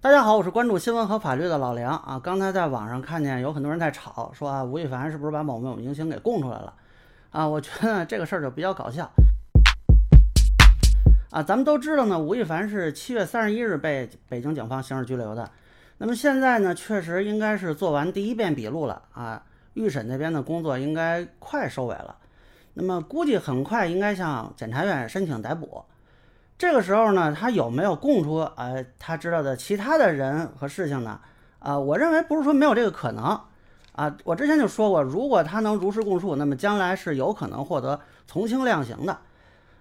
大家好，我是关注新闻和法律的老梁啊。刚才在网上看见有很多人在吵，说啊吴亦凡是不是把某某明星给供出来了啊？我觉得这个事儿就比较搞笑啊。咱们都知道呢，吴亦凡是七月三十一日被北京警方刑事拘留的。那么现在呢，确实应该是做完第一遍笔录了啊。预审那边的工作应该快收尾了，那么估计很快应该向检察院申请逮捕。这个时候呢，他有没有供出呃他知道的其他的人和事情呢？啊，我认为不是说没有这个可能啊。我之前就说过，如果他能如实供述，那么将来是有可能获得从轻量刑的。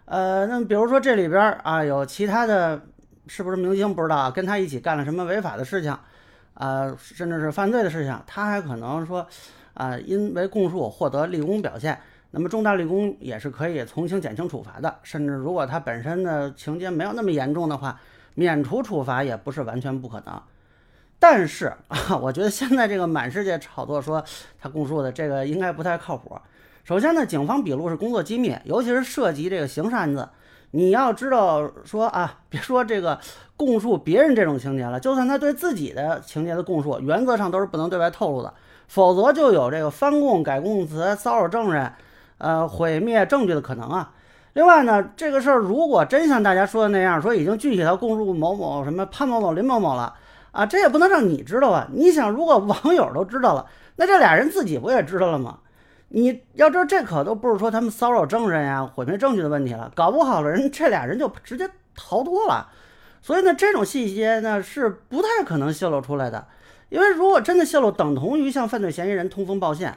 呃，那么比如说这里边啊有其他的，是不是明星不知道，跟他一起干了什么违法的事情啊，甚至是犯罪的事情，他还可能说啊，因为供述获得立功表现。那么重大立功也是可以从轻减轻处罚的，甚至如果他本身的情节没有那么严重的话，免除处罚也不是完全不可能。但是啊，我觉得现在这个满世界炒作说他供述的这个应该不太靠谱。首先呢，警方笔录是工作机密，尤其是涉及这个刑事案子，你要知道说啊，别说这个供述别人这种情节了，就算他对自己的情节的供述，原则上都是不能对外透露的，否则就有这个翻供、改供词、骚扰证人。呃，毁灭证据的可能啊。另外呢，这个事儿如果真像大家说的那样，说已经具体到供述某某什么潘某某、林某某了啊，这也不能让你知道啊。你想，如果网友都知道了，那这俩人自己不也知道了吗？你要知道，这可都不是说他们骚扰证人呀、毁灭证据的问题了，搞不好了，人这俩人就直接逃脱了。所以呢，这种细节呢是不太可能泄露出来的，因为如果真的泄露，等同于向犯罪嫌疑人通风报信。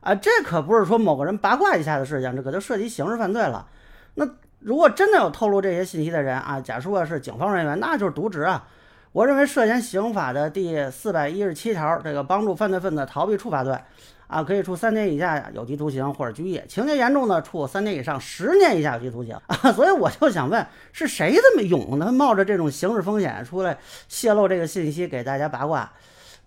啊，这可不是说某个人八卦一下的事情，这可就涉及刑事犯罪了。那如果真的有透露这些信息的人啊，假说是警方人员，那就是渎职啊。我认为涉嫌刑法的第四百一十七条，这个帮助犯罪分子逃避处罚罪，啊，可以处三年以下有期徒刑或者拘役，情节严重的处三年以上十年以下有期徒刑啊。所以我就想问，是谁这么勇的，冒着这种刑事风险出来泄露这个信息给大家八卦？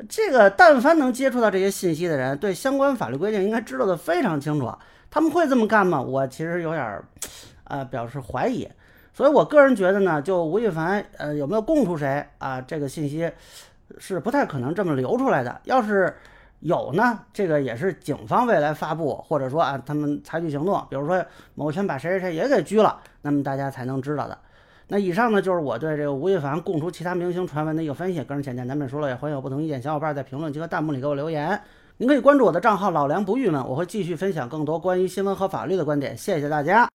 这个但凡能接触到这些信息的人，对相关法律规定应该知道的非常清楚。他们会这么干吗？我其实有点，呃，表示怀疑。所以我个人觉得呢，就吴亦凡，呃，有没有供出谁啊？这个信息是不太可能这么流出来的。要是有呢，这个也是警方未来发布，或者说啊，他们采取行动，比如说某天把谁谁谁也给拘了，那么大家才能知道的。那以上呢，就是我对这个吴亦凡供出其他明星传闻的一个分析，个人浅见难免说了，也欢迎有不同意见小伙伴在评论区和弹幕里给我留言。您可以关注我的账号老梁不郁闷，我会继续分享更多关于新闻和法律的观点。谢谢大家。